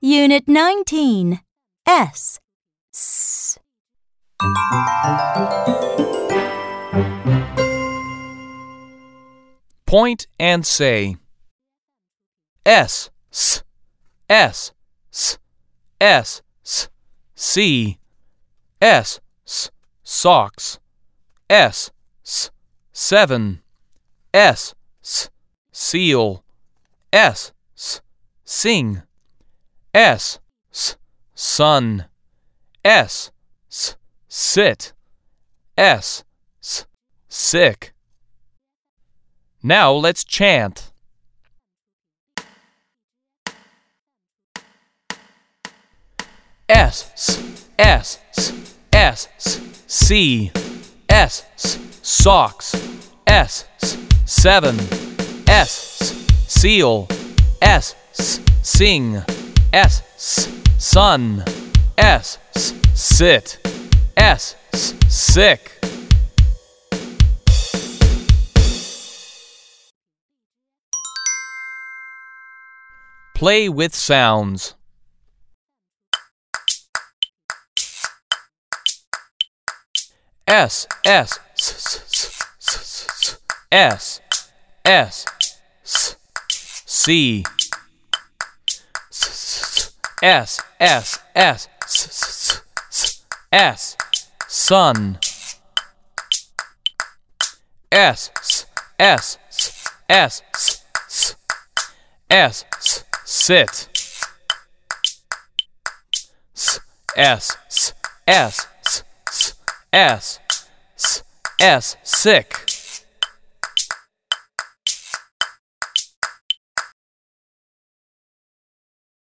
Unit 19. S. S. Point and say S, S, S, S, S, S, C, S, S, socks, S, S, seven, S, S, seal, S, S, sing, S, S, sun, S, S, sit, S, S, sick. Now let's chant. S, S, S, S, S, S, C, S, S, socks, S, S, seven, S, S, seal, S, S, sing, S, S, sun, S, S, sit, S, S, sick. Play with sounds. S S S S S S S C S S S S sun S S S S S S sit S S S S S, S, sick.